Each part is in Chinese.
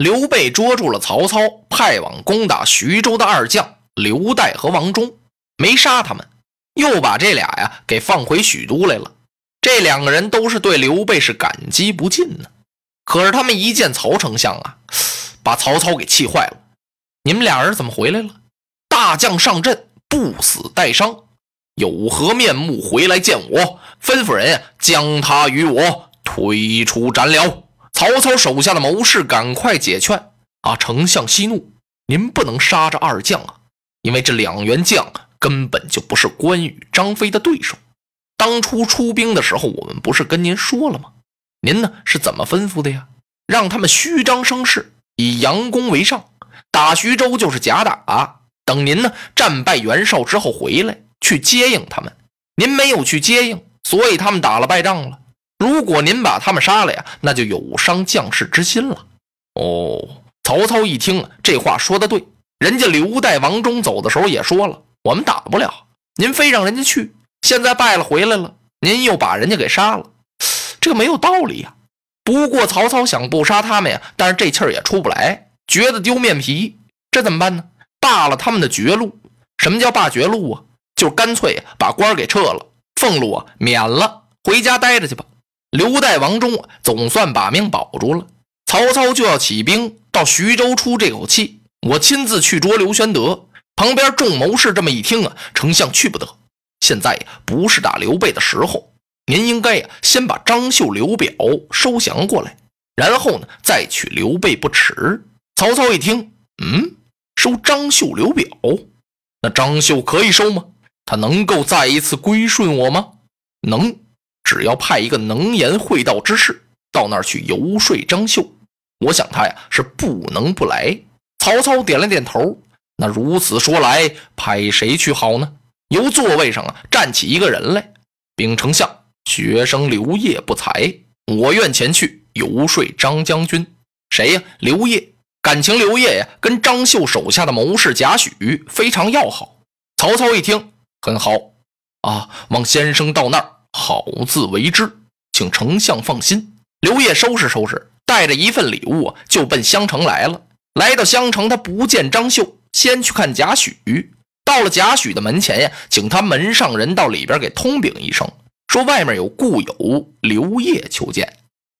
刘备捉住了曹操派往攻打徐州的二将刘岱和王忠，没杀他们，又把这俩呀给放回许都来了。这两个人都是对刘备是感激不尽呢。可是他们一见曹丞相啊，把曹操给气坏了。你们俩人怎么回来了？大将上阵，不死带伤，有何面目回来见我？吩咐人，将他与我推出斩了。曹操手下的谋士赶快解劝啊！丞相息怒，您不能杀这二将啊，因为这两员将根本就不是关羽、张飞的对手。当初出兵的时候，我们不是跟您说了吗？您呢是怎么吩咐的呀？让他们虚张声势，以佯攻为上，打徐州就是假打。等您呢战败袁绍之后回来，去接应他们。您没有去接应，所以他们打了败仗了。如果您把他们杀了呀，那就有伤将士之心了。哦，曹操一听这话说的对，人家刘岱、王忠走的时候也说了，我们打不了，您非让人家去，现在败了回来了，您又把人家给杀了，这个没有道理呀。不过曹操想不杀他们呀，但是这气儿也出不来，觉得丢面皮，这怎么办呢？罢了他们的绝路。什么叫罢绝路啊？就干脆把官给撤了，俸禄啊免了，回家待着去吧。刘岱、王忠总算把命保住了。曹操就要起兵到徐州出这口气，我亲自去捉刘玄德。旁边众谋士这么一听啊，丞相去不得，现在不是打刘备的时候，您应该呀先把张绣、刘表收降过来，然后呢再取刘备不迟。曹操一听，嗯，收张绣、刘表，那张绣可以收吗？他能够再一次归顺我吗？能。只要派一个能言会道之士到那儿去游说张绣，我想他呀是不能不来。曹操点了点头。那如此说来，派谁去好呢？由座位上啊站起一个人来，禀丞相，学生刘烨不才，我愿前去游说张将军。谁呀？刘烨。感情刘烨呀跟张绣手下的谋士贾诩非常要好。曹操一听，很好啊，望先生到那儿。好自为之，请丞相放心。刘烨收拾收拾，带着一份礼物，就奔襄城来了。来到襄城，他不见张绣，先去看贾诩。到了贾诩的门前呀，请他门上人到里边给通禀一声，说外面有故友刘烨求见。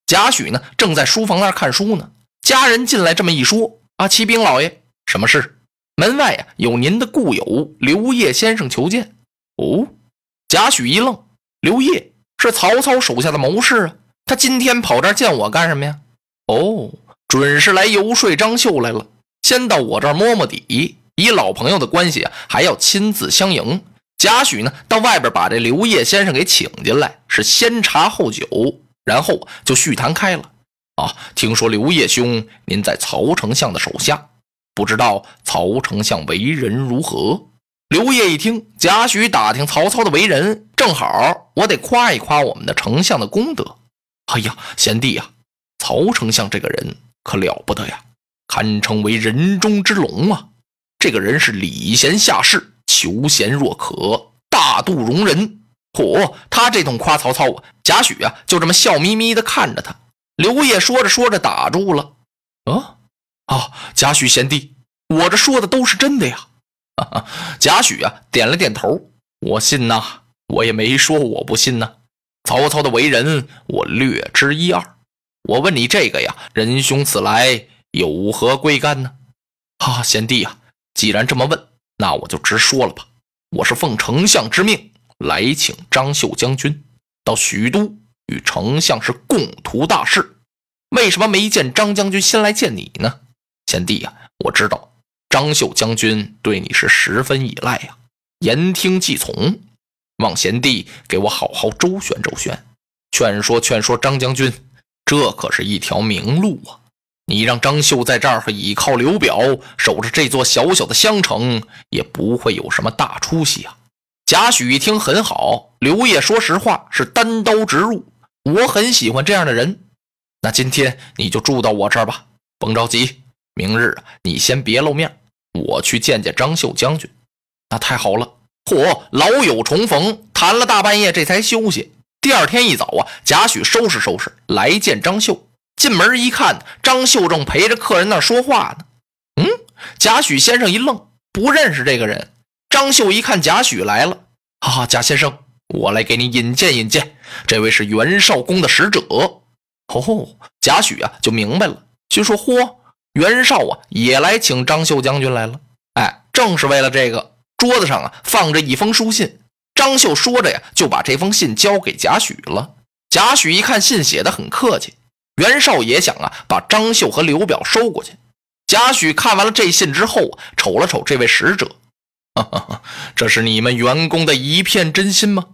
贾诩呢，正在书房那儿看书呢。家人进来这么一说啊，启禀老爷，什么事？门外呀，有您的故友刘烨先生求见。哦，贾诩一愣。刘烨是曹操手下的谋士啊，他今天跑这儿见我干什么呀？哦，准是来游说张绣来了。先到我这儿摸摸底，以老朋友的关系啊，还要亲自相迎。贾诩呢，到外边把这刘烨先生给请进来，是先茶后酒，然后就叙谈开了。啊，听说刘烨兄您在曹丞相的手下，不知道曹丞相为人如何？刘烨一听，贾诩打听曹操的为人，正好我得夸一夸我们的丞相的功德。哎呀，贤弟呀，曹丞相这个人可了不得呀，堪称为人中之龙啊！这个人是礼贤下士，求贤若渴，大度容人。嚯，他这通夸曹操啊，贾诩啊就这么笑眯眯的看着他。刘烨说着说着打住了。啊啊，贾诩贤弟，我这说的都是真的呀。贾诩啊，点了点头。我信呐，我也没说我不信呐。曹操的为人，我略知一二。我问你这个呀，仁兄此来有何贵干呢？啊，贤弟啊，既然这么问，那我就直说了吧。我是奉丞相之命来请张绣将军到许都与丞相是共图大事。为什么没见张将军先来见你呢？贤弟呀，我知道。张绣将军对你是十分依赖呀，言听计从，望贤弟给我好好周旋周旋，劝说劝说张将军，这可是一条明路啊！你让张绣在这儿倚靠刘表，守着这座小小的襄城，也不会有什么大出息啊！贾诩一听很好，刘烨说实话是单刀直入，我很喜欢这样的人。那今天你就住到我这儿吧，甭着急，明日你先别露面。我去见见张绣将军，那太好了！嚯，老友重逢，谈了大半夜，这才休息。第二天一早啊，贾诩收拾收拾来见张绣。进门一看，张绣正陪着客人那说话呢。嗯，贾诩先生一愣，不认识这个人。张绣一看贾诩来了，哈啊，贾先生，我来给你引荐引荐，这位是袁绍公的使者。哦，贾诩啊就明白了，就说：嚯，袁绍啊也来请张绣将军来了。哎，正是为了这个。桌子上啊放着一封书信，张绣说着呀就把这封信交给贾诩了。贾诩一看信写的很客气，袁绍也想啊把张绣和刘表收过去。贾诩看完了这信之后，瞅了瞅这位使者，这是你们袁公的一片真心吗？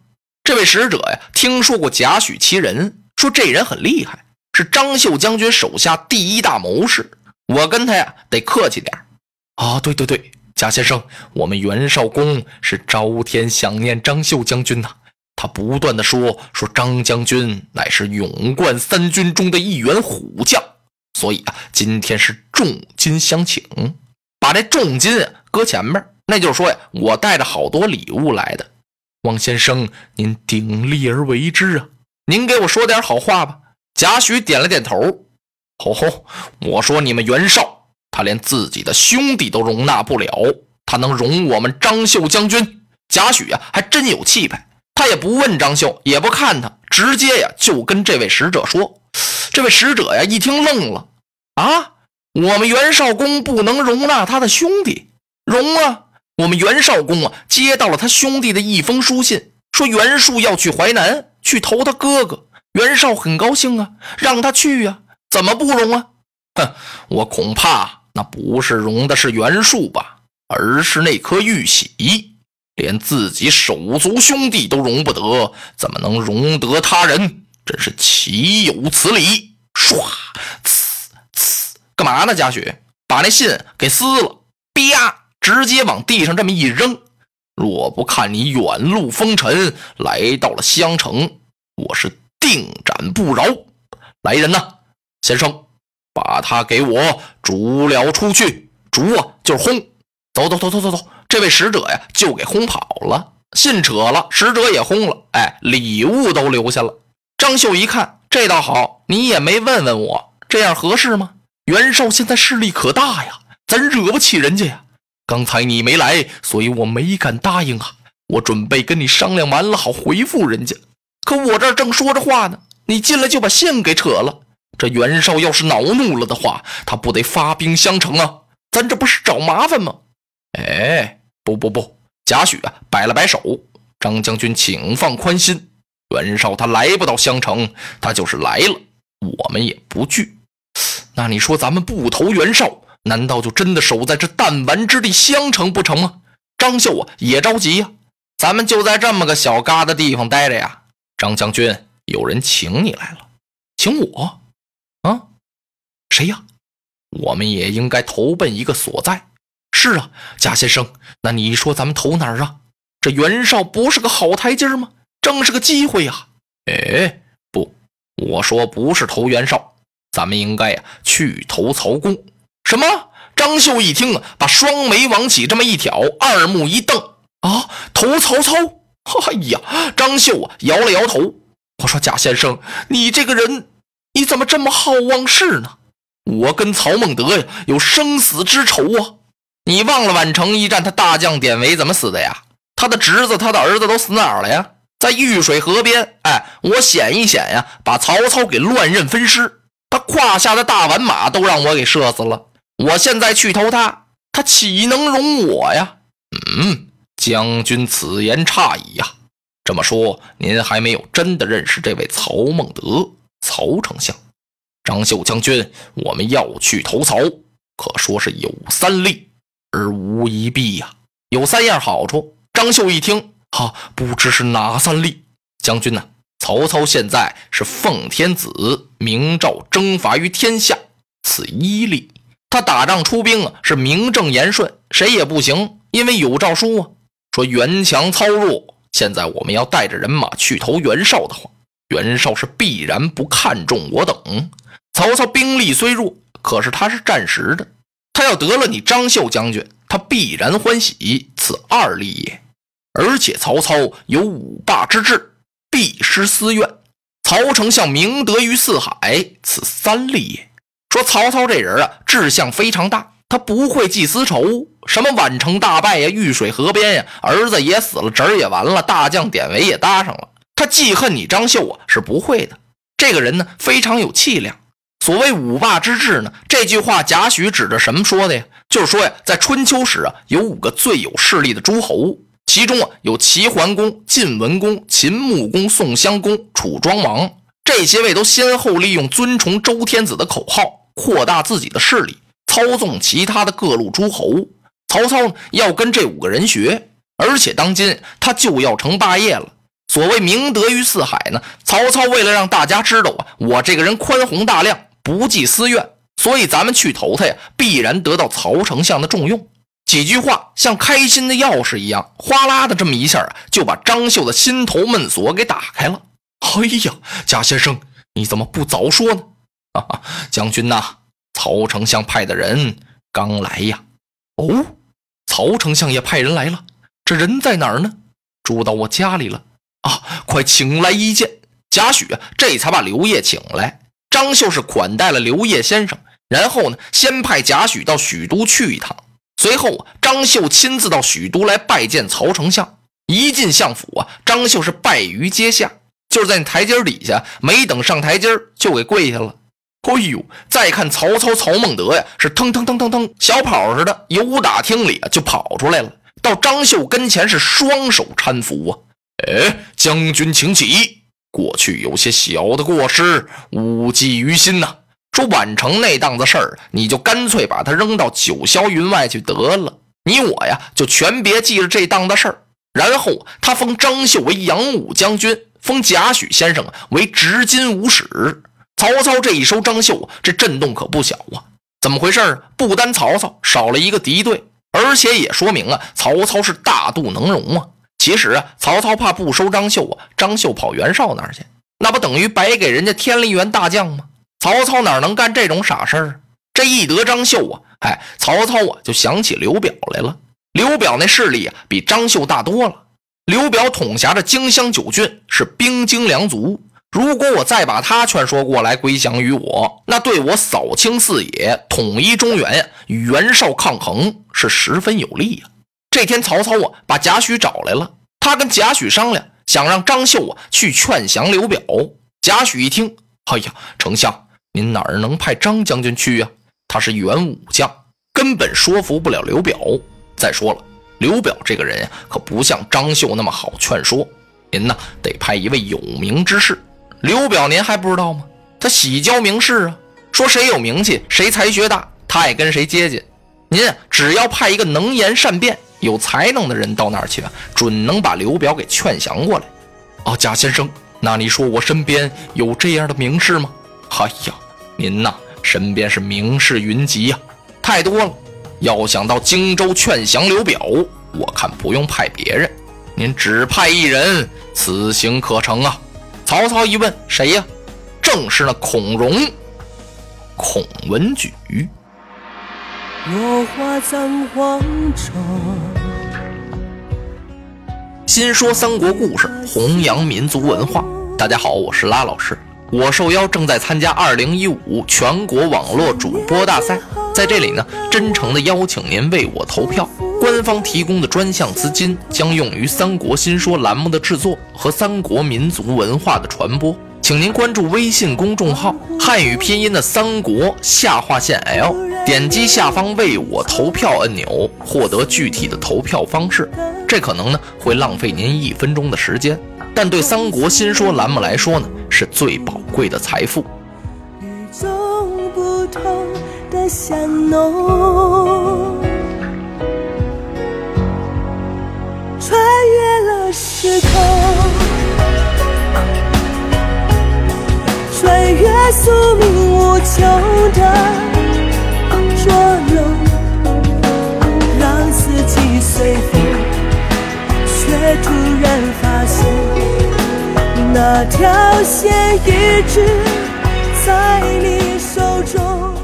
这位使者呀听说过贾诩其人，说这人很厉害，是张绣将军手下第一大谋士，我跟他呀得客气点啊，对对对。贾先生，我们袁绍公是朝天想念张绣将军呐。他不断的说说张将军乃是勇冠三军中的一员虎将，所以啊，今天是重金相请。把这重金搁前面，那就是说呀，我带着好多礼物来的。王先生，您鼎力而为之啊！您给我说点好话吧。贾诩点了点头。吼吼，我说你们袁绍。他连自己的兄弟都容纳不了，他能容我们张绣将军？贾诩呀，还真有气派。他也不问张绣，也不看他，直接呀就跟这位使者说。这位使者呀一听愣了啊，我们袁绍公不能容纳他的兄弟？容啊！我们袁绍公啊接到了他兄弟的一封书信，说袁术要去淮南去投他哥哥。袁绍很高兴啊，让他去呀，怎么不容啊？哼，我恐怕。那不是容的是袁术吧，而是那颗玉玺。连自己手足兄弟都容不得，怎么能容得他人？真是岂有此理！唰，呲呲，干嘛呢？贾诩把那信给撕了，啪，直接往地上这么一扔。若不看你远路风尘来到了襄城，我是定斩不饶。来人呐，先生！把他给我逐了出去，逐啊就是轰，走走走走走走，这位使者呀就给轰跑了，信扯了，使者也轰了，哎，礼物都留下了。张绣一看，这倒好，你也没问问我，这样合适吗？袁绍现在势力可大呀，咱惹不起人家呀。刚才你没来，所以我没敢答应啊。我准备跟你商量完了，好回复人家。可我这正说着话呢，你进来就把信给扯了。这袁绍要是恼怒了的话，他不得发兵相城啊？咱这不是找麻烦吗？哎，不不不，贾诩啊，摆了摆手，张将军请放宽心，袁绍他来不到襄城，他就是来了，我们也不惧。那你说咱们不投袁绍，难道就真的守在这弹丸之地襄城不成吗？张绣啊也着急呀，咱们就在这么个小疙瘩地方待着呀。张将军，有人请你来了，请我。啊，谁呀？我们也应该投奔一个所在。是啊，贾先生，那你说咱们投哪儿啊？这袁绍不是个好台阶吗？正是个机会呀！哎，不，我说不是投袁绍，咱们应该呀去投曹公。什么？张绣一听啊，把双眉往起这么一挑，二目一瞪啊，投曹操？哎呀，张绣啊摇了摇头。我说贾先生，你这个人。你怎么这么好忘事呢？我跟曹孟德呀有生死之仇啊！你忘了宛城一战，他大将典韦怎么死的呀？他的侄子、他的儿子都死哪儿了呀？在玉水河边。哎，我险一险呀，把曹操给乱刃分尸，他胯下的大宛马都让我给射死了。我现在去投他，他岂能容我呀？嗯，将军此言差矣呀。这么说，您还没有真的认识这位曹孟德？曹丞相，张绣将军，我们要去投曹，可说是有三利而无一弊呀，有三样好处。张绣一听，哈，不知是哪三利？将军呢？曹操现在是奉天子明诏征伐于天下，此一利。他打仗出兵啊，是名正言顺，谁也不行，因为有诏书啊，说袁强操弱。现在我们要带着人马去投袁绍的话。袁绍是必然不看重我等。曹操兵力虽弱，可是他是战时的。他要得了你张绣将军，他必然欢喜，此二利也。而且曹操有五霸之志，必失私怨。曹丞相明德于四海，此三立也。说曹操这人啊，志向非常大，他不会记私仇，什么宛城大败呀，玉水河边呀，儿子也死了，侄儿也完了，大将典韦也搭上了，他记恨你张绣啊，是不会的。这个人呢，非常有气量。所谓五霸之治呢，这句话贾诩指着什么说的呀？就是说呀，在春秋时啊，有五个最有势力的诸侯，其中啊有齐桓公、晋文公、秦穆公、宋襄公、楚庄王，这些位都先后利用尊崇周天子的口号，扩大自己的势力，操纵其他的各路诸侯。曹操，要跟这五个人学，而且当今他就要成霸业了。所谓明德于四海呢，曹操为了让大家知道啊，我这个人宽宏大量。不计私怨，所以咱们去投他呀，必然得到曹丞相的重用。几句话像开心的钥匙一样，哗啦的这么一下啊，就把张绣的心头闷锁给打开了。哎呀，贾先生，你怎么不早说呢？哈哈，将军呐，曹丞相派的人刚来呀。哦，曹丞相也派人来了，这人在哪儿呢？住到我家里了啊，快请来一见。贾诩这才把刘烨请来。张绣是款待了刘烨先生，然后呢，先派贾诩到许都去一趟。随后，张绣亲自到许都来拜见曹丞相。一进相府啊，张绣是拜于阶下，就是在那台阶底下，没等上台阶就给跪下了。哎呦！再看曹操曹孟德呀，是腾腾腾腾腾，小跑似的，由打厅里啊就跑出来了，到张绣跟前是双手搀扶啊。哎，将军请起。过去有些小的过失，勿记于心呐。说宛城那档子事儿，你就干脆把它扔到九霄云外去得了。你我呀，就全别记着这档子事儿。然后他封张绣为扬武将军，封贾诩先生为执金吾使。曹操这一收张绣，这震动可不小啊！怎么回事啊？不单曹操少了一个敌对，而且也说明啊，曹操是大度能容啊。其实啊，曹操怕不收张绣啊，张绣跑袁绍那儿去，那不等于白给人家添了一员大将吗？曹操哪能干这种傻事儿？这一得张绣啊，哎，曹操啊就想起刘表来了。刘表那势力啊比张绣大多了。刘表统辖着荆襄九郡，是兵精粮足。如果我再把他劝说过来归降于我，那对我扫清四野、统一中原，与袁绍抗衡是十分有利呀。这天，曹操啊把贾诩找来了。他跟贾诩商量，想让张绣啊去劝降刘表。贾诩一听，哎呀，丞相，您哪儿能派张将军去呀？他是元武将，根本说服不了刘表。再说了，刘表这个人呀，可不像张绣那么好劝说。您呢，得派一位有名之士。刘表，您还不知道吗？他喜交名士啊，说谁有名气，谁才学大，他爱跟谁接近。您只要派一个能言善辩。有才能的人到那儿去，准能把刘表给劝降过来。哦，贾先生，那你说我身边有这样的名士吗？哎呀，您呐，身边是名士云集呀，太多了。要想到荆州劝降刘表，我看不用派别人，您只派一人，此行可成啊。曹操一问，谁呀？正是那孔融，孔文举。落花葬黄冢。新说三国故事，弘扬民族文化。大家好，我是拉老师。我受邀正在参加二零一五全国网络主播大赛，在这里呢，真诚的邀请您为我投票。官方提供的专项资金将用于《三国新说》栏目的制作和三国民族文化的传播。请您关注微信公众号“汉语拼音的三国下划线 L”，点击下方为我投票按钮，获得具体的投票方式。这可能呢会浪费您一分钟的时间，但对《三国新说》栏目来说呢，是最宝贵的财富。与众不同的香浓，穿越了时空。那条线一直在你手中。